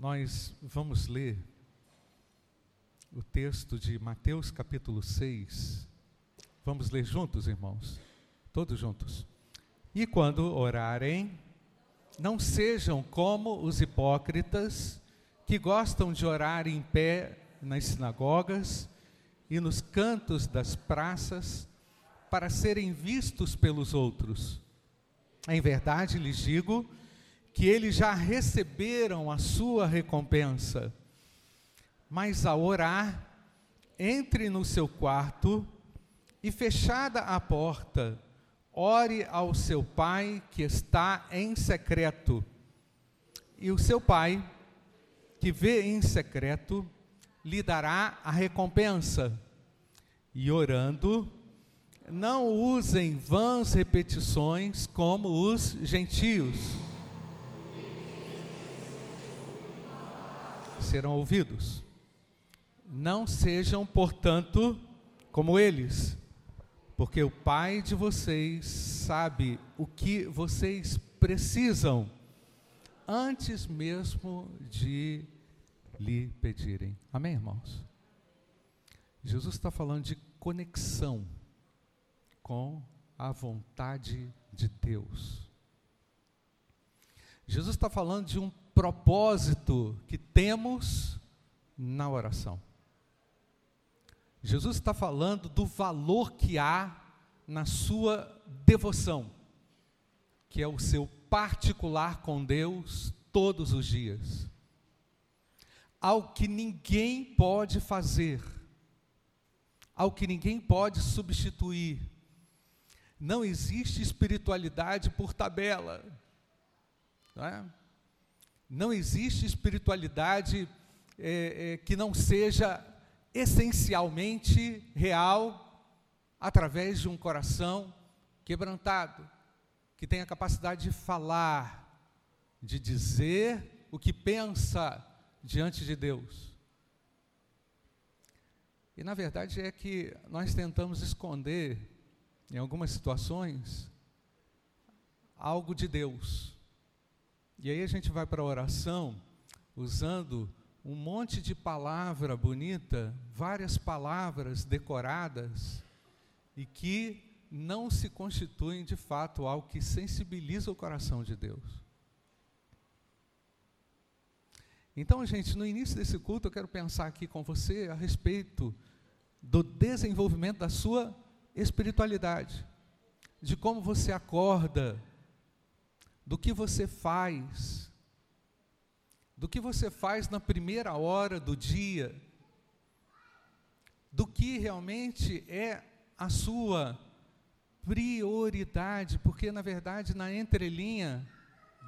Nós vamos ler o texto de Mateus capítulo 6. Vamos ler juntos, irmãos? Todos juntos. E quando orarem, não sejam como os hipócritas que gostam de orar em pé nas sinagogas e nos cantos das praças para serem vistos pelos outros. Em verdade lhes digo que eles já receberam a sua recompensa. Mas ao orar, entre no seu quarto e fechada a porta, ore ao seu pai que está em secreto. E o seu pai, que vê em secreto, lhe dará a recompensa. E orando, não usem vãs repetições como os gentios. Serão ouvidos. Não sejam, portanto, como eles, porque o Pai de vocês sabe o que vocês precisam antes mesmo de lhe pedirem. Amém, irmãos? Jesus está falando de conexão com a vontade de Deus. Jesus está falando de um propósito que temos na oração. Jesus está falando do valor que há na sua devoção, que é o seu particular com Deus todos os dias. Algo que ninguém pode fazer, algo que ninguém pode substituir. Não existe espiritualidade por tabela. Não, é? Não existe espiritualidade é, é, que não seja essencialmente real através de um coração quebrantado, que tem a capacidade de falar, de dizer o que pensa diante de Deus. E na verdade é que nós tentamos esconder, em algumas situações, algo de Deus. E aí a gente vai para a oração usando um monte de palavra bonita, várias palavras decoradas, e que não se constituem de fato algo que sensibiliza o coração de Deus. Então, gente, no início desse culto eu quero pensar aqui com você a respeito do desenvolvimento da sua espiritualidade, de como você acorda, do que você faz, do que você faz na primeira hora do dia, do que realmente é a sua prioridade, porque na verdade na entrelinha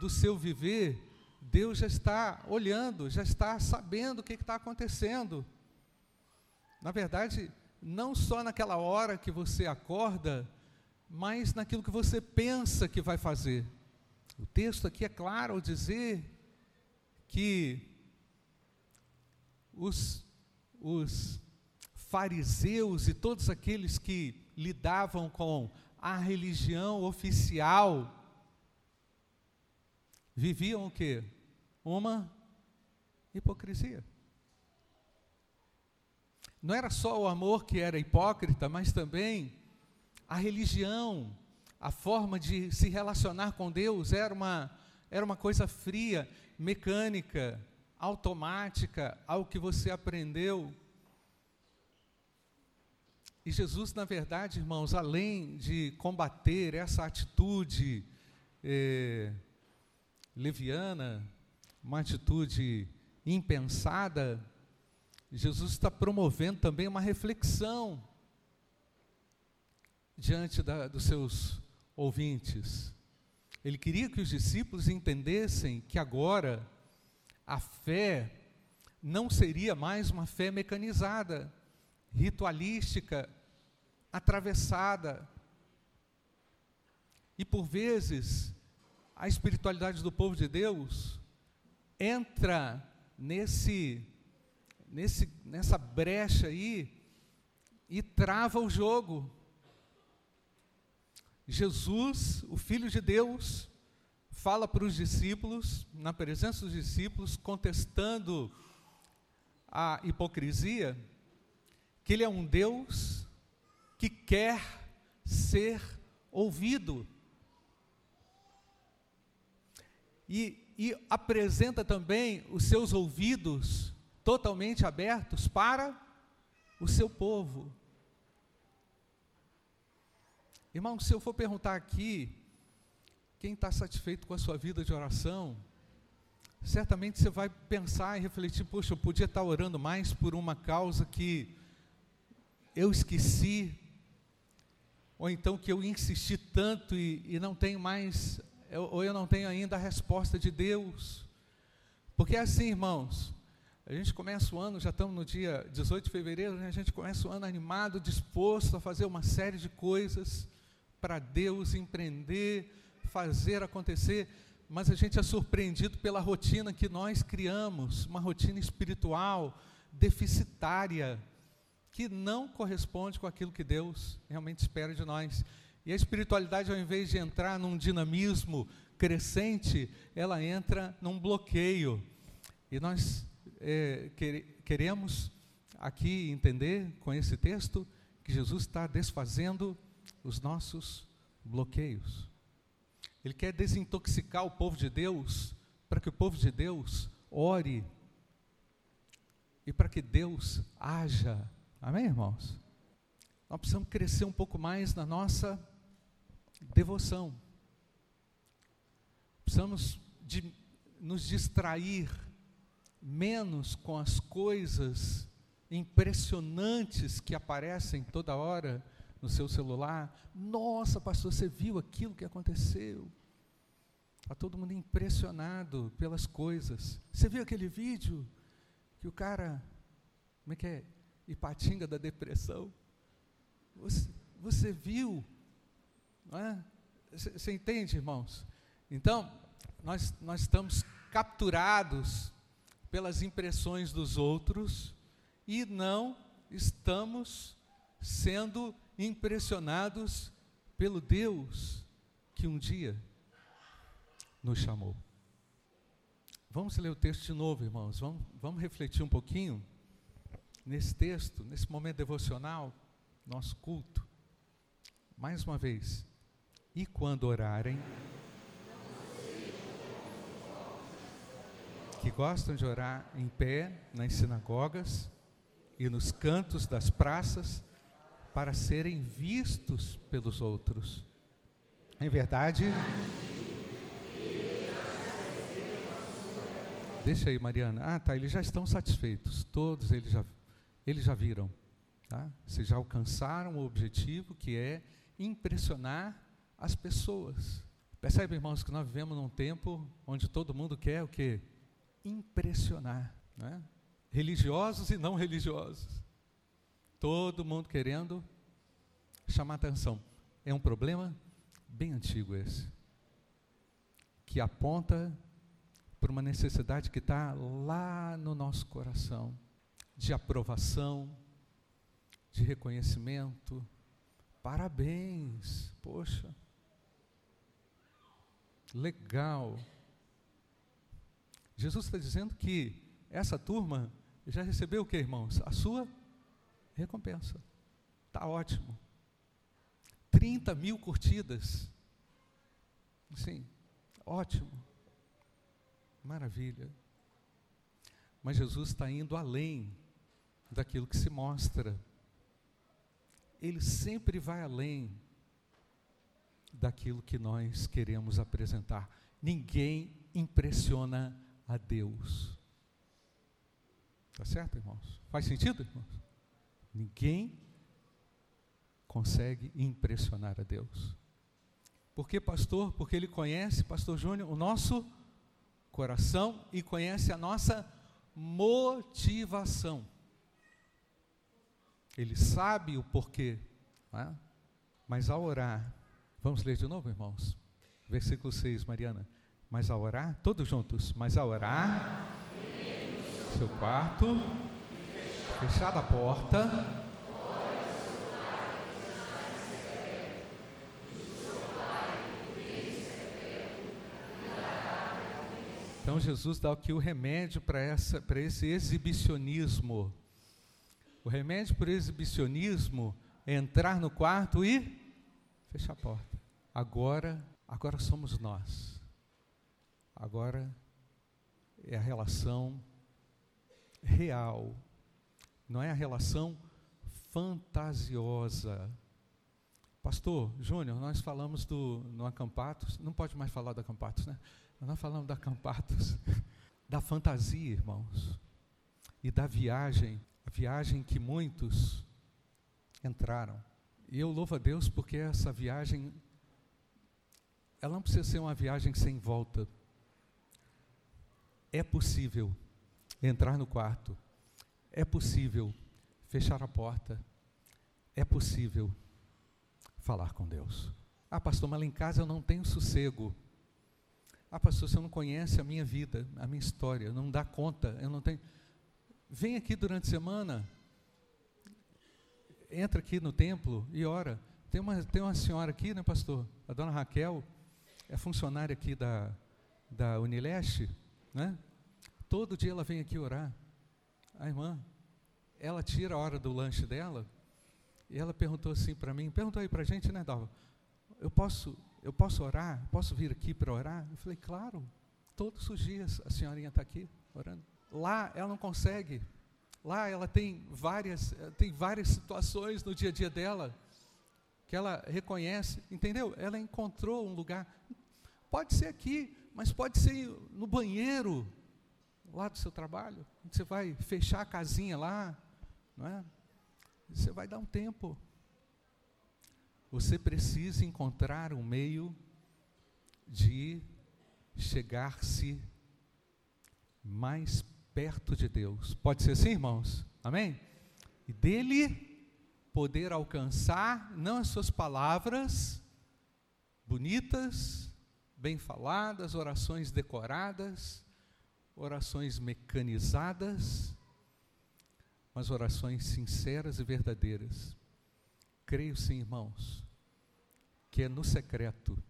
do seu viver, Deus já está olhando, já está sabendo o que está acontecendo. Na verdade, não só naquela hora que você acorda, mas naquilo que você pensa que vai fazer. O texto aqui é claro ao dizer que os, os fariseus e todos aqueles que lidavam com a religião oficial viviam o quê? Uma hipocrisia. Não era só o amor que era hipócrita, mas também a religião, a forma de se relacionar com Deus era uma, era uma coisa fria mecânica, automática, algo que você aprendeu. E Jesus, na verdade, irmãos, além de combater essa atitude eh, leviana, uma atitude impensada, Jesus está promovendo também uma reflexão diante da, dos seus ouvintes. Ele queria que os discípulos entendessem que agora a fé não seria mais uma fé mecanizada, ritualística, atravessada. E por vezes, a espiritualidade do povo de Deus entra nesse, nesse, nessa brecha aí e trava o jogo. Jesus, o Filho de Deus, fala para os discípulos, na presença dos discípulos, contestando a hipocrisia, que ele é um Deus que quer ser ouvido. E, e apresenta também os seus ouvidos totalmente abertos para o seu povo. Irmão, se eu for perguntar aqui, quem está satisfeito com a sua vida de oração, certamente você vai pensar e refletir: poxa, eu podia estar orando mais por uma causa que eu esqueci, ou então que eu insisti tanto e, e não tenho mais, ou eu não tenho ainda a resposta de Deus. Porque é assim, irmãos, a gente começa o ano, já estamos no dia 18 de fevereiro, né? a gente começa o ano animado, disposto a fazer uma série de coisas para Deus empreender, fazer acontecer, mas a gente é surpreendido pela rotina que nós criamos, uma rotina espiritual deficitária, que não corresponde com aquilo que Deus realmente espera de nós. E a espiritualidade, ao invés de entrar num dinamismo crescente, ela entra num bloqueio. E nós é, queremos aqui entender com esse texto que Jesus está desfazendo os nossos bloqueios. Ele quer desintoxicar o povo de Deus, para que o povo de Deus ore e para que Deus haja. Amém, irmãos? Nós precisamos crescer um pouco mais na nossa devoção. Precisamos de nos distrair menos com as coisas impressionantes que aparecem toda hora no seu celular. Nossa, pastor, você viu aquilo que aconteceu? Está todo mundo impressionado pelas coisas. Você viu aquele vídeo que o cara, como é que é? Ipatinga da depressão. Você, você viu? Você entende, irmãos? Então, nós, nós estamos capturados pelas impressões dos outros e não estamos sendo impressionados pelo Deus que um dia nos chamou. Vamos ler o texto de novo, irmãos. Vamos, vamos refletir um pouquinho nesse texto, nesse momento devocional, nosso culto. Mais uma vez. E quando orarem, que gostam de orar em pé nas sinagogas e nos cantos das praças, para serem vistos pelos outros. Em verdade. Deixa aí, Mariana. Ah, tá. Eles já estão satisfeitos. Todos eles já, eles já viram. Tá? Vocês já alcançaram o objetivo que é impressionar as pessoas. Percebe, irmãos, que nós vivemos num tempo onde todo mundo quer o quê? Impressionar. Né? Religiosos e não religiosos. Todo mundo querendo chamar atenção. É um problema bem antigo esse, que aponta para uma necessidade que está lá no nosso coração, de aprovação, de reconhecimento. Parabéns, poxa, legal. Jesus está dizendo que essa turma já recebeu o que, irmãos? A sua recompensa. Está ótimo. 30 mil curtidas. Sim, ótimo. Maravilha. Mas Jesus está indo além daquilo que se mostra. Ele sempre vai além daquilo que nós queremos apresentar. Ninguém impressiona a Deus. Tá certo, irmãos? Faz sentido, irmãos? Ninguém consegue impressionar a Deus. Por que, pastor? Porque ele conhece, pastor Júnior, o nosso coração e conhece a nossa motivação. Ele sabe o porquê. É? Mas ao orar, vamos ler de novo, irmãos? Versículo 6, Mariana. Mas ao orar, todos juntos, mas ao orar, seu quarto, Fechada a porta. Então Jesus dá aqui o remédio para esse exibicionismo. O remédio para o exibicionismo é entrar no quarto e fechar a porta. Agora, agora somos nós. Agora é a relação real. Não é a relação fantasiosa. Pastor Júnior, nós falamos do no Acampatos, não pode mais falar do Acampatos, né? Nós falamos da Acampatos, da fantasia, irmãos, e da viagem, a viagem que muitos entraram. E eu louvo a Deus porque essa viagem, ela não precisa ser uma viagem sem volta. É possível entrar no quarto, é possível fechar a porta, é possível falar com Deus. Ah, pastor, mas lá em casa eu não tenho sossego. Ah, pastor, você não conhece a minha vida, a minha história, não dá conta, eu não tenho. Vem aqui durante a semana, entra aqui no templo e ora. Tem uma, tem uma senhora aqui, né, pastor? A dona Raquel, é funcionária aqui da, da Unileste, né? Todo dia ela vem aqui orar. A irmã, ela tira a hora do lanche dela e ela perguntou assim para mim, perguntou aí para a gente, né, Dalva? Eu posso eu posso orar? Posso vir aqui para orar? Eu falei, claro, todos os dias a senhorinha está aqui orando. Lá ela não consegue. Lá ela tem várias, tem várias situações no dia a dia dela que ela reconhece, entendeu? Ela encontrou um lugar. Pode ser aqui, mas pode ser no banheiro lá do seu trabalho. Você vai fechar a casinha lá, não é? Você vai dar um tempo você precisa encontrar um meio de chegar-se mais perto de Deus. Pode ser assim, irmãos? Amém? E dele poder alcançar não as suas palavras bonitas, bem faladas, orações decoradas, orações mecanizadas, mas orações sinceras e verdadeiras. Creio sim, irmãos, que é no secreto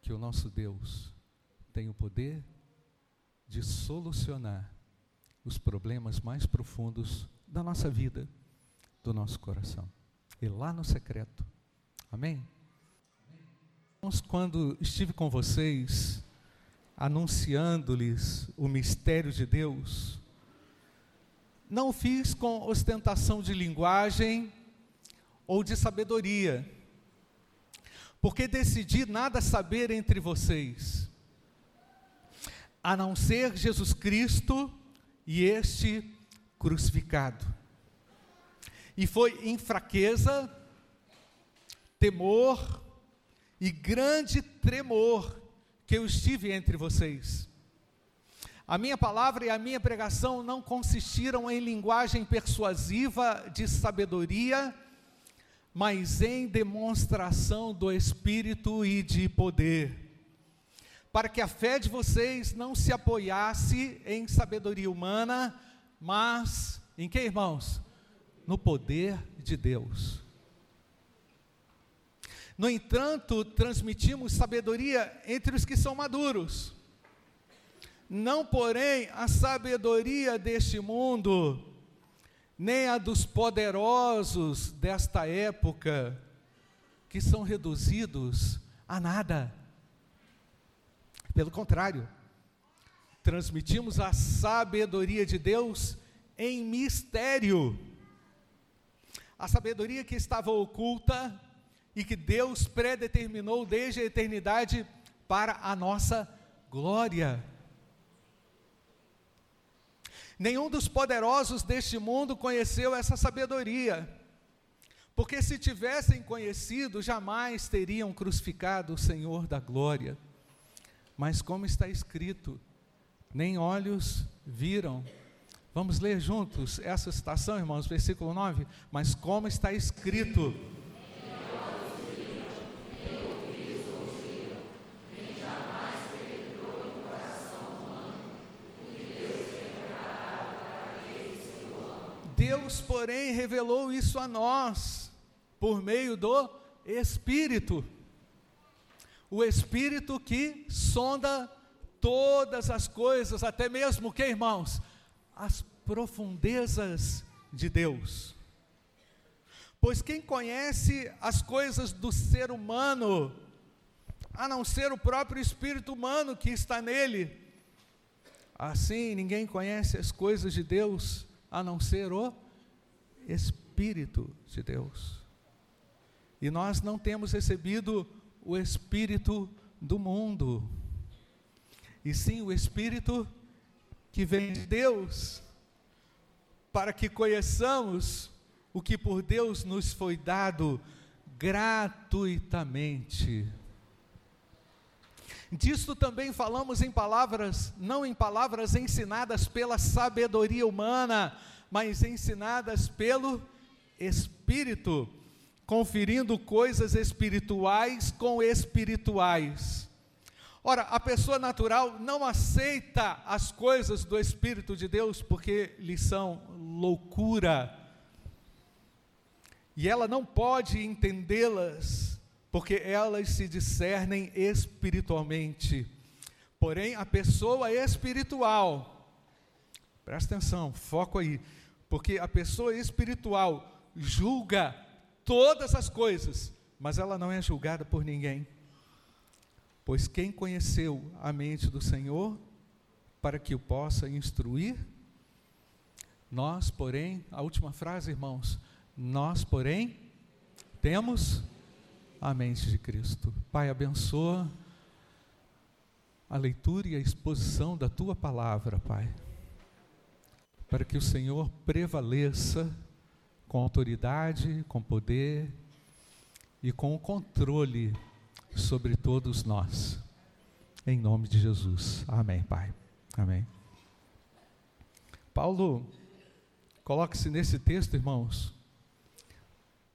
que o nosso Deus tem o poder de solucionar os problemas mais profundos da nossa vida, do nosso coração. E lá no secreto. Amém? Quando estive com vocês, anunciando-lhes o mistério de Deus, não fiz com ostentação de linguagem ou de sabedoria porque decidi nada saber entre vocês, a não ser Jesus Cristo e este crucificado. E foi em fraqueza, temor e grande tremor que eu estive entre vocês. A minha palavra e a minha pregação não consistiram em linguagem persuasiva de sabedoria, mas em demonstração do Espírito e de poder, para que a fé de vocês não se apoiasse em sabedoria humana, mas em que, irmãos? No poder de Deus. No entanto, transmitimos sabedoria entre os que são maduros, não, porém, a sabedoria deste mundo, nem a dos poderosos desta época, que são reduzidos a nada. Pelo contrário, transmitimos a sabedoria de Deus em mistério. A sabedoria que estava oculta e que Deus predeterminou desde a eternidade para a nossa glória. Nenhum dos poderosos deste mundo conheceu essa sabedoria, porque se tivessem conhecido, jamais teriam crucificado o Senhor da glória. Mas, como está escrito, nem olhos viram. Vamos ler juntos essa citação, irmãos, versículo 9. Mas, como está escrito, Deus, porém, revelou isso a nós por meio do Espírito. O Espírito que sonda todas as coisas, até mesmo que, irmãos, as profundezas de Deus. Pois quem conhece as coisas do ser humano, a não ser o próprio espírito humano que está nele, assim ninguém conhece as coisas de Deus, a não ser o Espírito de Deus. E nós não temos recebido o Espírito do mundo, e sim o Espírito que vem de Deus, para que conheçamos o que por Deus nos foi dado gratuitamente. Disto também falamos em palavras, não em palavras ensinadas pela sabedoria humana, mas ensinadas pelo Espírito, conferindo coisas espirituais com espirituais. Ora, a pessoa natural não aceita as coisas do Espírito de Deus porque lhe são loucura. E ela não pode entendê-las porque elas se discernem espiritualmente. Porém, a pessoa espiritual, presta atenção, foco aí, porque a pessoa espiritual julga todas as coisas, mas ela não é julgada por ninguém. Pois quem conheceu a mente do Senhor para que o possa instruir? Nós, porém, a última frase, irmãos, nós, porém, temos a mente de Cristo. Pai, abençoa a leitura e a exposição da tua palavra, Pai, para que o Senhor prevaleça com autoridade, com poder e com o controle sobre todos nós. Em nome de Jesus. Amém, Pai. Amém. Paulo coloca-se nesse texto, irmãos,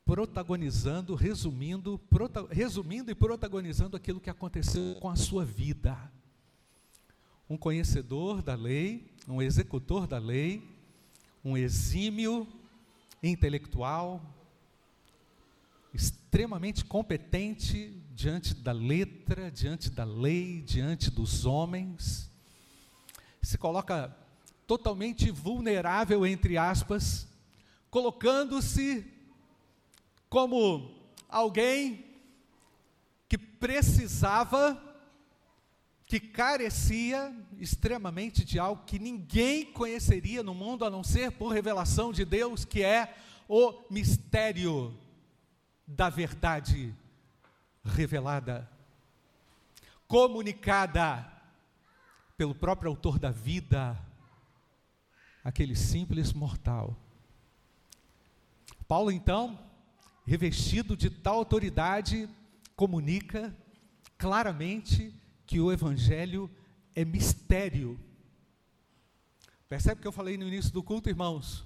protagonizando, resumindo, prota, resumindo e protagonizando aquilo que aconteceu com a sua vida. Um conhecedor da lei, um executor da lei, um exímio intelectual, extremamente competente diante da letra, diante da lei, diante dos homens, se coloca totalmente vulnerável, entre aspas, colocando-se como alguém que precisava, que carecia extremamente de algo que ninguém conheceria no mundo a não ser por revelação de Deus, que é o mistério da verdade revelada, comunicada pelo próprio autor da vida, aquele simples mortal. Paulo, então, revestido de tal autoridade, comunica claramente que o Evangelho é mistério. Percebe que eu falei no início do culto, irmãos?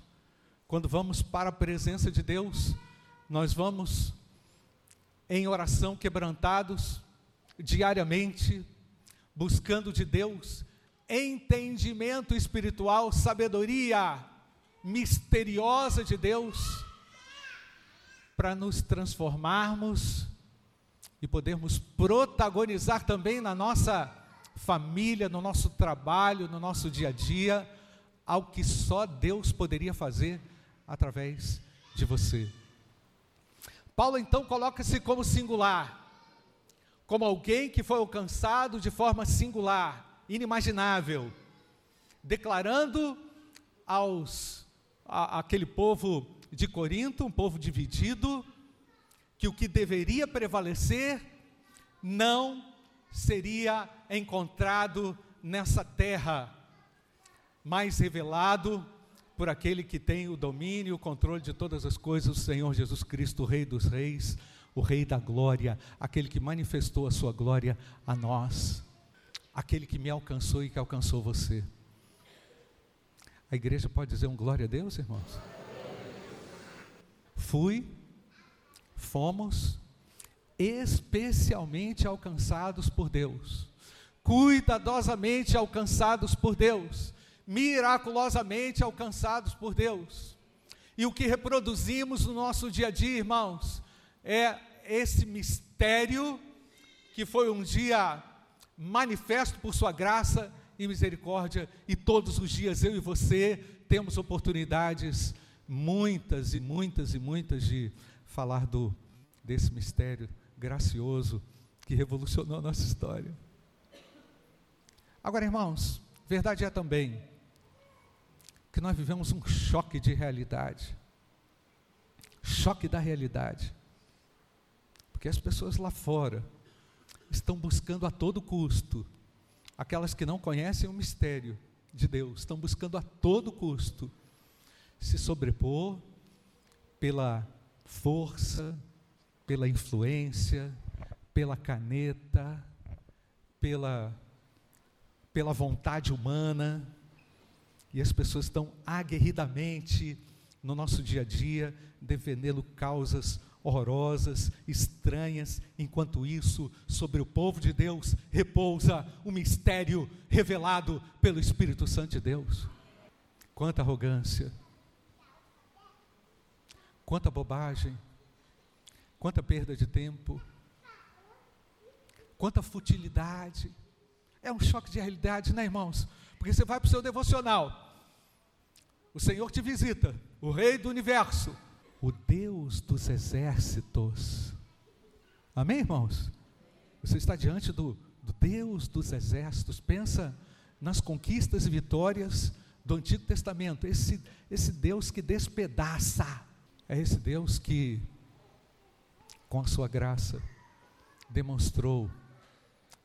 Quando vamos para a presença de Deus, nós vamos em oração quebrantados diariamente, buscando de Deus entendimento espiritual, sabedoria misteriosa de Deus, para nos transformarmos e podermos protagonizar também na nossa família, no nosso trabalho, no nosso dia a dia, algo que só Deus poderia fazer através de você. Paulo então coloca-se como singular, como alguém que foi alcançado de forma singular, inimaginável, declarando aos a, aquele povo de Corinto, um povo dividido, que o que deveria prevalecer não seria encontrado nessa terra, mas revelado por aquele que tem o domínio e o controle de todas as coisas, o Senhor Jesus Cristo, o Rei dos Reis, o Rei da Glória, aquele que manifestou a sua glória a nós, aquele que me alcançou e que alcançou você. A igreja pode dizer um glória a Deus, irmãos? Fui, fomos especialmente alcançados por Deus, cuidadosamente alcançados por Deus miraculosamente alcançados por Deus. E o que reproduzimos no nosso dia a dia, irmãos, é esse mistério que foi um dia manifesto por Sua graça e misericórdia, e todos os dias eu e você temos oportunidades, muitas e muitas e muitas, de falar do, desse mistério gracioso que revolucionou a nossa história. Agora, irmãos, verdade é também que nós vivemos um choque de realidade. Choque da realidade. Porque as pessoas lá fora estão buscando a todo custo, aquelas que não conhecem o mistério de Deus, estão buscando a todo custo se sobrepor pela força, pela influência, pela caneta, pela, pela vontade humana, e as pessoas estão aguerridamente no nosso dia a dia defendendo causas horrorosas, estranhas, enquanto isso, sobre o povo de Deus repousa o mistério revelado pelo Espírito Santo de Deus. Quanta arrogância, quanta bobagem, quanta perda de tempo, quanta futilidade. É um choque de realidade, né, irmãos? Porque você vai para o seu devocional, o Senhor te visita, o Rei do universo, o Deus dos exércitos. Amém, irmãos? Você está diante do, do Deus dos exércitos. Pensa nas conquistas e vitórias do Antigo Testamento. Esse, esse Deus que despedaça. É esse Deus que, com a sua graça, demonstrou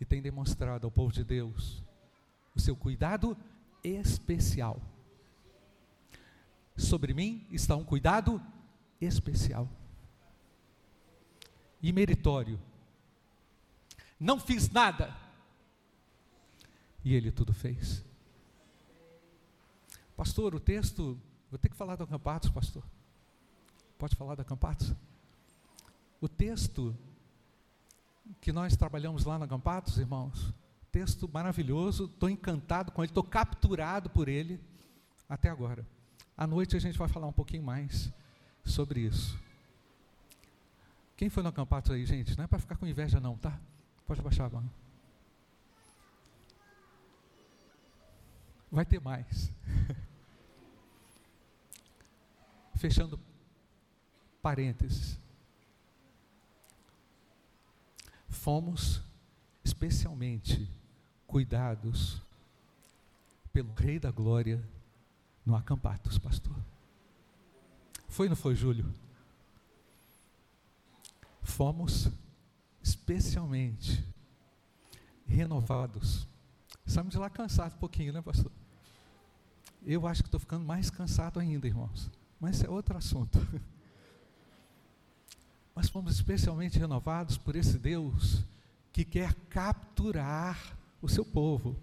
e tem demonstrado ao povo de Deus o seu cuidado especial. Sobre mim está um cuidado especial e meritório. Não fiz nada. E ele tudo fez. Pastor, o texto, vou ter que falar do acampados, pastor. Pode falar do acampados? O texto que nós trabalhamos lá no acampados, irmãos, texto maravilhoso, estou encantado com ele, estou capturado por ele até agora. À noite a gente vai falar um pouquinho mais sobre isso. Quem foi no acampato aí, gente? Não é para ficar com inveja, não, tá? Pode baixar a mão. Vai ter mais. Fechando parênteses. Fomos especialmente cuidados pelo Rei da Glória no acampatos, pastor. Foi não foi, Júlio? Fomos especialmente renovados. Saímos de lá cansados um pouquinho, né, pastor? Eu acho que estou ficando mais cansado ainda, irmãos. Mas é outro assunto. Mas fomos especialmente renovados por esse Deus que quer capturar o seu povo.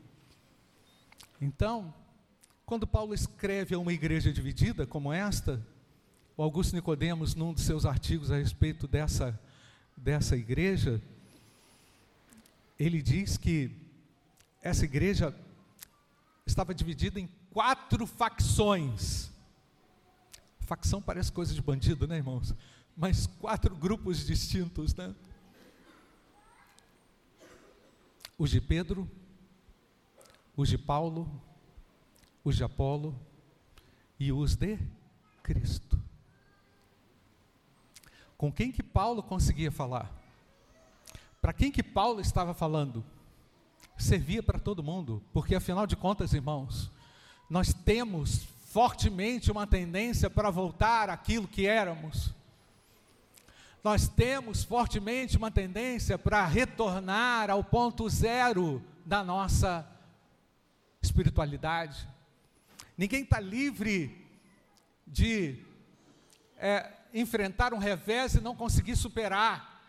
Então, quando Paulo escreve a uma igreja dividida como esta, o Augusto Nicodemos, num dos seus artigos a respeito dessa, dessa igreja, ele diz que essa igreja estava dividida em quatro facções. Facção parece coisa de bandido, né, irmãos? Mas quatro grupos distintos, né? Os de Pedro, os de Paulo, os de Apolo e os de Cristo. Com quem que Paulo conseguia falar? Para quem que Paulo estava falando? Servia para todo mundo, porque afinal de contas, irmãos, nós temos fortemente uma tendência para voltar àquilo que éramos. Nós temos fortemente uma tendência para retornar ao ponto zero da nossa espiritualidade. Ninguém está livre de é, enfrentar um revés e não conseguir superar.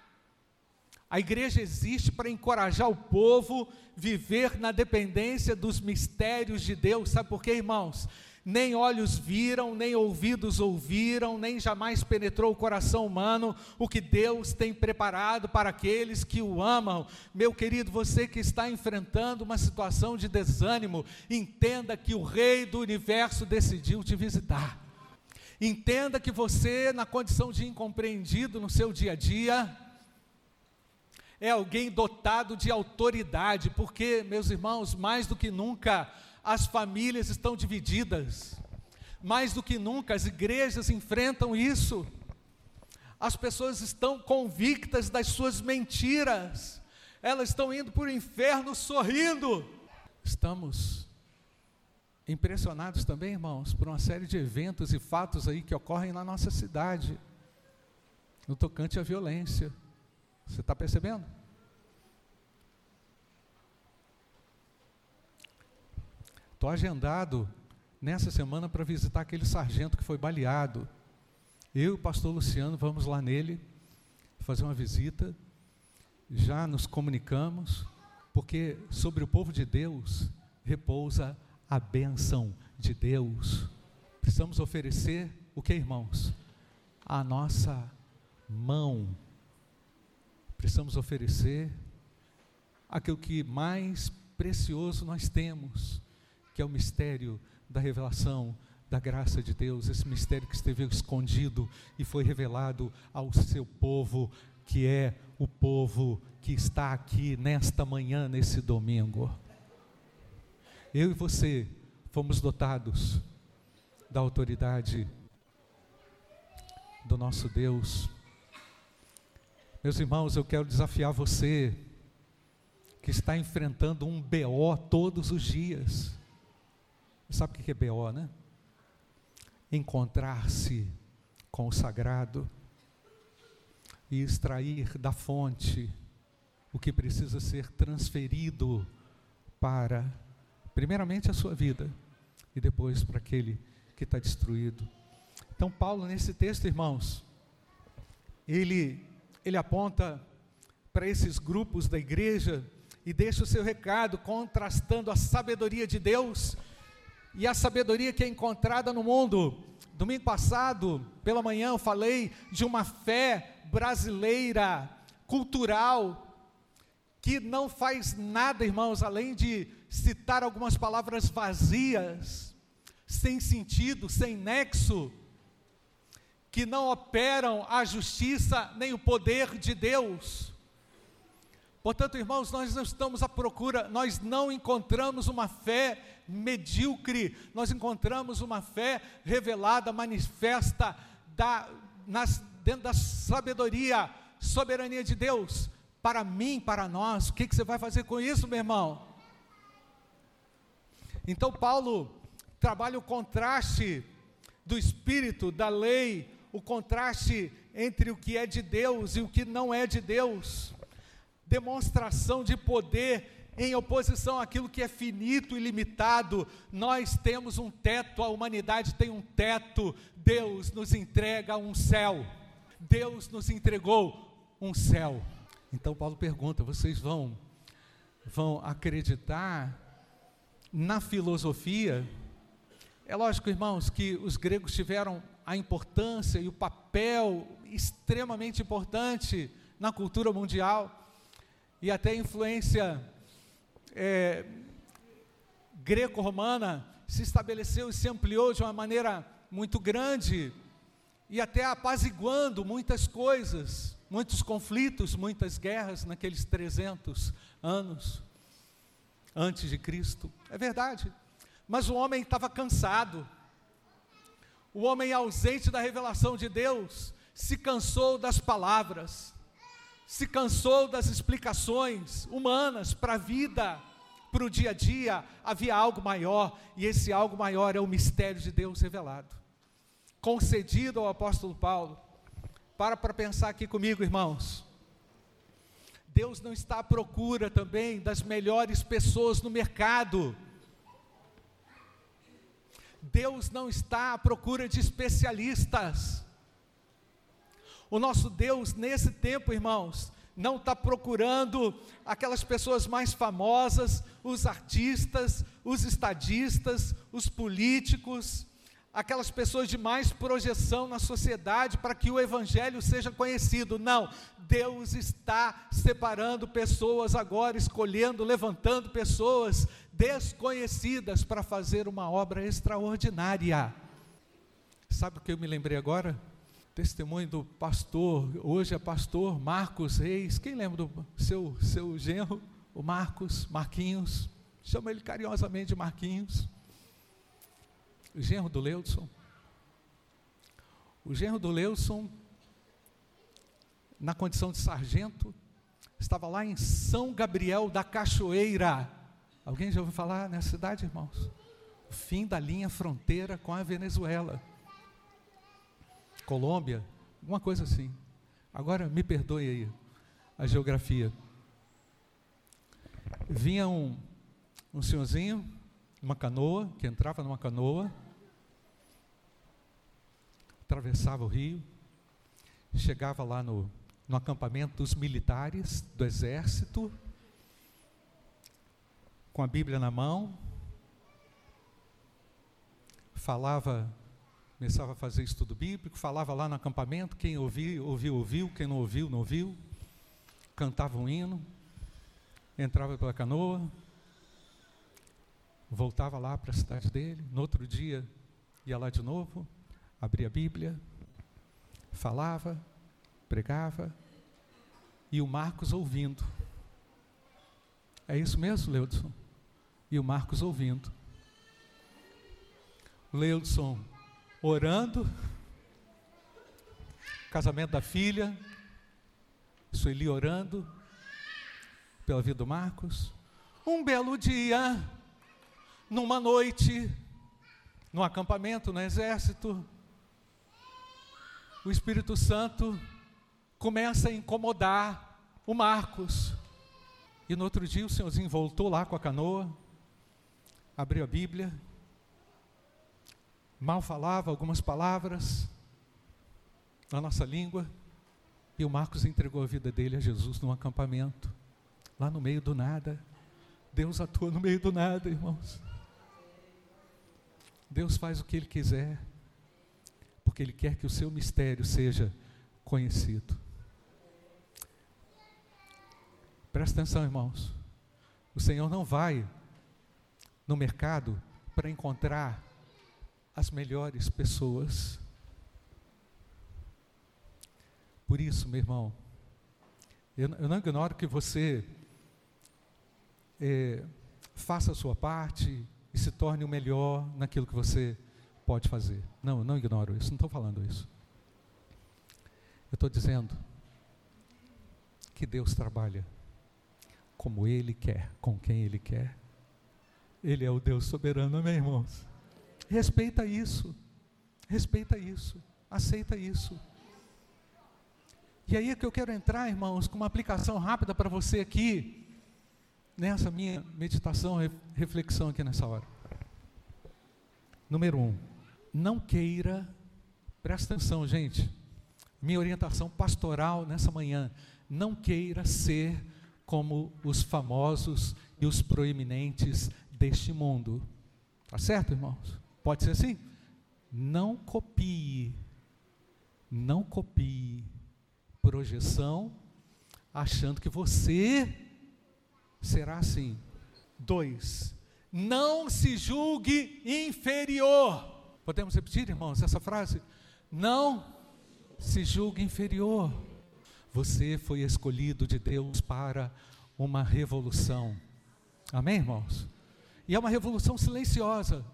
A igreja existe para encorajar o povo a viver na dependência dos mistérios de Deus. Sabe por quê, irmãos? Nem olhos viram, nem ouvidos ouviram, nem jamais penetrou o coração humano o que Deus tem preparado para aqueles que o amam. Meu querido, você que está enfrentando uma situação de desânimo, entenda que o Rei do universo decidiu te visitar. Entenda que você, na condição de incompreendido no seu dia a dia, é alguém dotado de autoridade, porque, meus irmãos, mais do que nunca, as famílias estão divididas, mais do que nunca, as igrejas enfrentam isso, as pessoas estão convictas das suas mentiras, elas estão indo para o inferno sorrindo. Estamos impressionados também, irmãos, por uma série de eventos e fatos aí que ocorrem na nossa cidade, no tocante à violência. Você está percebendo? Estou agendado nessa semana para visitar aquele sargento que foi baleado. Eu e o pastor Luciano vamos lá nele fazer uma visita. Já nos comunicamos, porque sobre o povo de Deus repousa a bênção de Deus. Precisamos oferecer o que, irmãos? A nossa mão precisamos oferecer aquilo que mais precioso nós temos, que é o mistério da revelação da graça de Deus, esse mistério que esteve escondido e foi revelado ao seu povo, que é o povo que está aqui nesta manhã, nesse domingo. Eu e você fomos dotados da autoridade do nosso Deus meus irmãos, eu quero desafiar você que está enfrentando um BO todos os dias. Sabe o que é BO, né? Encontrar-se com o sagrado e extrair da fonte o que precisa ser transferido para, primeiramente, a sua vida e depois para aquele que está destruído. Então, Paulo, nesse texto, irmãos, ele ele aponta para esses grupos da igreja e deixa o seu recado contrastando a sabedoria de Deus e a sabedoria que é encontrada no mundo. Domingo passado, pela manhã, eu falei de uma fé brasileira, cultural, que não faz nada, irmãos, além de citar algumas palavras vazias, sem sentido, sem nexo que não operam a justiça nem o poder de Deus. Portanto, irmãos, nós não estamos à procura, nós não encontramos uma fé medíocre, nós encontramos uma fé revelada, manifesta da, nas, dentro da sabedoria, soberania de Deus. Para mim, para nós, o que, que você vai fazer com isso, meu irmão? Então, Paulo trabalha o contraste do espírito, da lei, o contraste entre o que é de Deus e o que não é de Deus, demonstração de poder em oposição àquilo que é finito e limitado. Nós temos um teto, a humanidade tem um teto. Deus nos entrega um céu. Deus nos entregou um céu. Então Paulo pergunta: vocês vão vão acreditar na filosofia? É lógico, irmãos, que os gregos tiveram a importância e o papel extremamente importante na cultura mundial e até influência é, greco-romana se estabeleceu e se ampliou de uma maneira muito grande e até apaziguando muitas coisas, muitos conflitos, muitas guerras naqueles 300 anos antes de Cristo. É verdade. Mas o homem estava cansado o homem ausente da revelação de Deus se cansou das palavras, se cansou das explicações humanas para a vida, para o dia a dia. Havia algo maior, e esse algo maior é o mistério de Deus revelado, concedido ao apóstolo Paulo. Para para pensar aqui comigo, irmãos. Deus não está à procura também das melhores pessoas no mercado. Deus não está à procura de especialistas. O nosso Deus, nesse tempo, irmãos, não está procurando aquelas pessoas mais famosas, os artistas, os estadistas, os políticos, aquelas pessoas de mais projeção na sociedade para que o evangelho seja conhecido. Não, Deus está separando pessoas agora, escolhendo, levantando pessoas desconhecidas para fazer uma obra extraordinária. Sabe o que eu me lembrei agora? Testemunho do pastor, hoje é pastor Marcos Reis. Quem lembra do seu, seu genro, o Marcos, Marquinhos? Chama ele carinhosamente Marquinhos. O genro do Leudson. O genro do Leudson, na condição de sargento, estava lá em São Gabriel da Cachoeira. Alguém já ouviu falar nessa cidade, irmãos? O fim da linha fronteira com a Venezuela. Colômbia, uma coisa assim. Agora me perdoe aí a geografia. Vinha um, um senhorzinho, uma canoa, que entrava numa canoa, atravessava o rio, chegava lá no, no acampamento dos militares do exército, com a Bíblia na mão, falava começava a fazer estudo bíblico, falava lá no acampamento, quem ouviu, ouviu, ouviu, quem não ouviu, não ouviu, cantava um hino, entrava pela canoa, voltava lá para a cidade dele, no outro dia ia lá de novo, abria a Bíblia, falava, pregava, e o Marcos ouvindo. É isso mesmo, Leudson? E o Marcos ouvindo. Leudson orando, casamento da filha, Sueli orando pela vida do Marcos. Um belo dia, numa noite, no acampamento, no exército, o Espírito Santo começa a incomodar o Marcos. E no outro dia o senhorzinho voltou lá com a canoa, abriu a Bíblia mal falava algumas palavras na nossa língua, e o Marcos entregou a vida dele a Jesus num acampamento, lá no meio do nada. Deus atua no meio do nada, irmãos. Deus faz o que Ele quiser, porque Ele quer que o seu mistério seja conhecido. Presta atenção, irmãos. O Senhor não vai no mercado para encontrar as melhores pessoas. Por isso, meu irmão, eu, eu não ignoro que você é, faça a sua parte e se torne o melhor naquilo que você pode fazer. Não, eu não ignoro isso, não estou falando isso. Eu estou dizendo que Deus trabalha como Ele quer, com quem Ele quer. Ele é o Deus soberano, amém, irmãos? Respeita isso. Respeita isso. Aceita isso. E aí é que eu quero entrar, irmãos, com uma aplicação rápida para você aqui, nessa minha meditação, reflexão aqui nessa hora. Número um, não queira, presta atenção, gente, minha orientação pastoral nessa manhã, não queira ser como os famosos e os proeminentes deste mundo. Tá certo, irmãos? Pode ser assim? Não copie, não copie projeção, achando que você será assim. Dois, não se julgue inferior. Podemos repetir, irmãos, essa frase? Não se julgue inferior. Você foi escolhido de Deus para uma revolução. Amém, irmãos? E é uma revolução silenciosa.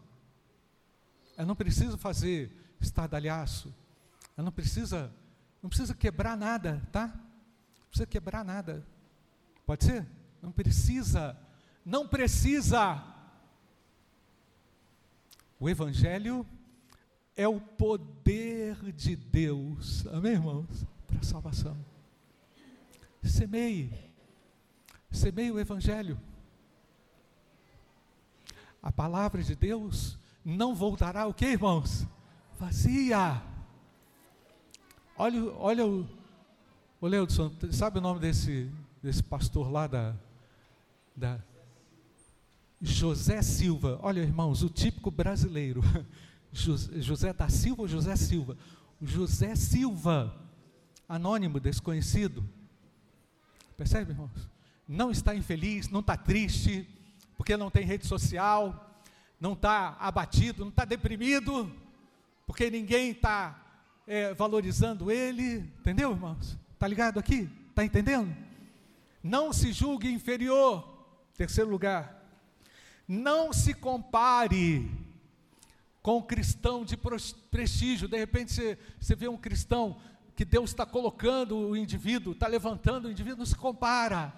Ela não precisa fazer estardalhaço. Ela não precisa, não precisa quebrar nada, tá? Não precisa quebrar nada. Pode ser? Não precisa. Não precisa. O Evangelho é o poder de Deus. Amém, irmãos? Para a salvação. Semeie. Semeie o Evangelho. A palavra de Deus não voltará o que, irmãos? Vazia. Olha, olha o, o Leudson, sabe o nome desse, desse pastor lá da, da José Silva? Olha, irmãos, o típico brasileiro. José da Silva ou José Silva? José Silva, anônimo, desconhecido. Percebe, irmãos? Não está infeliz, não está triste, porque não tem rede social, não está abatido, não está deprimido, porque ninguém está é, valorizando ele, entendeu, irmãos? Tá ligado aqui? Tá entendendo? Não se julgue inferior. Terceiro lugar, não se compare com um cristão de prestígio. De repente você, você vê um cristão que Deus está colocando o indivíduo, está levantando o indivíduo, não se compara.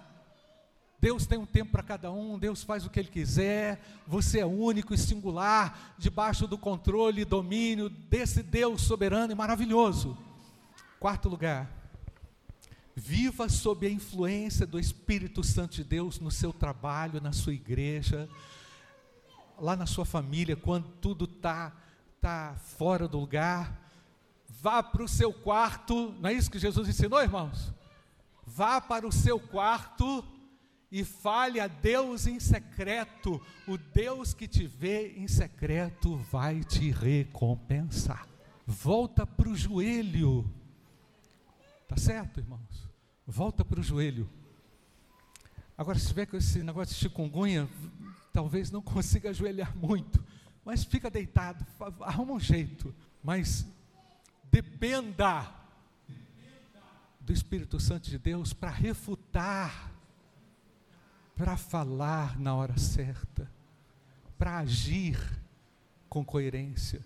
Deus tem um tempo para cada um, Deus faz o que Ele quiser, você é único e singular, debaixo do controle e domínio desse Deus soberano e maravilhoso. Quarto lugar, viva sob a influência do Espírito Santo de Deus no seu trabalho, na sua igreja, lá na sua família, quando tudo está tá fora do lugar. Vá para o seu quarto, não é isso que Jesus ensinou, irmãos? Vá para o seu quarto e fale a Deus em secreto. O Deus que te vê em secreto vai te recompensar. Volta para o joelho. Tá certo, irmãos? Volta para o joelho. Agora, se tiver com esse negócio de chikungunya, talvez não consiga ajoelhar muito, mas fica deitado, arruma um jeito. Mas dependa do Espírito Santo de Deus para refutar para falar na hora certa, para agir com coerência.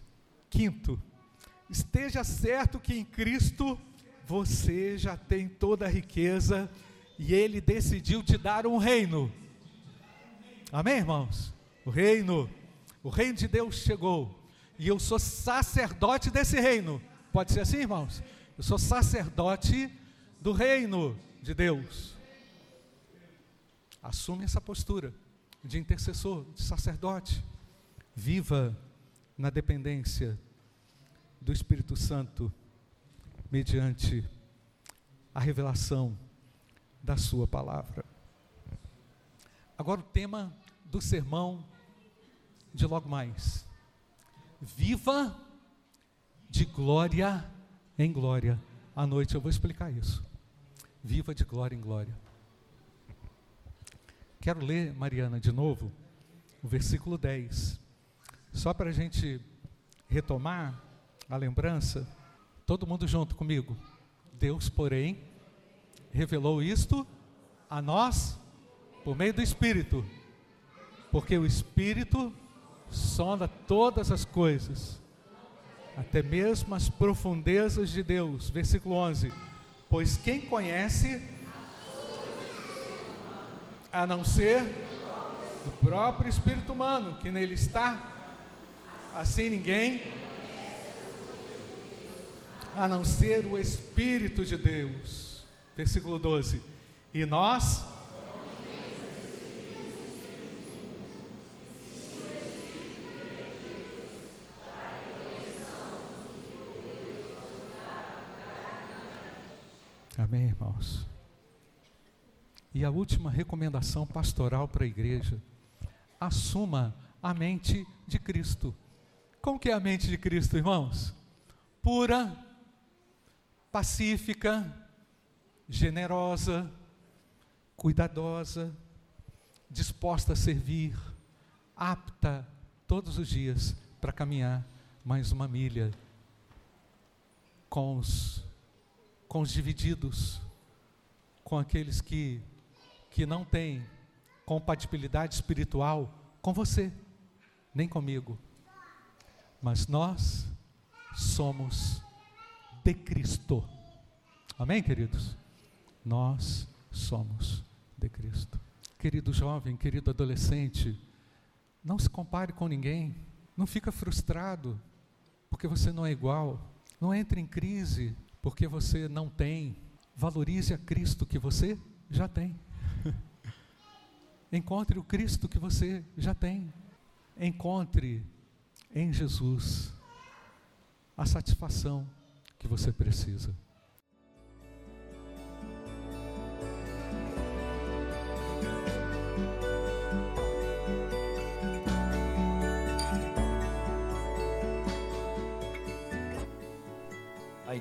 Quinto, esteja certo que em Cristo você já tem toda a riqueza e Ele decidiu te dar um reino. Amém, irmãos? O reino, o reino de Deus chegou e eu sou sacerdote desse reino. Pode ser assim, irmãos? Eu sou sacerdote do reino de Deus. Assume essa postura de intercessor, de sacerdote. Viva na dependência do Espírito Santo, mediante a revelação da Sua palavra. Agora, o tema do sermão de logo mais. Viva de glória em glória. À noite eu vou explicar isso. Viva de glória em glória. Quero ler, Mariana, de novo, o versículo 10. Só para a gente retomar a lembrança, todo mundo junto comigo. Deus, porém, revelou isto a nós por meio do Espírito, porque o Espírito sonda todas as coisas, até mesmo as profundezas de Deus. Versículo 11: Pois quem conhece a não ser o próprio espírito humano que nele está. Assim ninguém, a não ser o Espírito de Deus. Versículo 12. E nós. Amém, irmãos. E a última recomendação pastoral para a igreja: assuma a mente de Cristo. Como que é a mente de Cristo, irmãos? Pura, pacífica, generosa, cuidadosa, disposta a servir, apta todos os dias para caminhar mais uma milha com os, com os divididos, com aqueles que que não tem compatibilidade espiritual com você, nem comigo. Mas nós somos de Cristo. Amém, queridos? Nós somos de Cristo. Querido jovem, querido adolescente, não se compare com ninguém. Não fica frustrado porque você não é igual. Não entre em crise porque você não tem. Valorize a Cristo que você já tem. Encontre o Cristo que você já tem. Encontre em Jesus a satisfação que você precisa.